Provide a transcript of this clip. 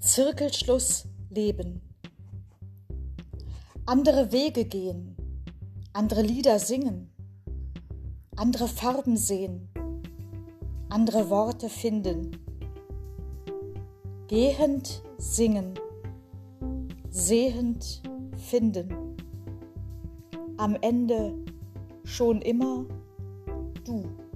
Zirkelschluss leben. Andere Wege gehen, andere Lieder singen, andere Farben sehen, andere Worte finden. Gehend singen, sehend finden. Am Ende schon immer du.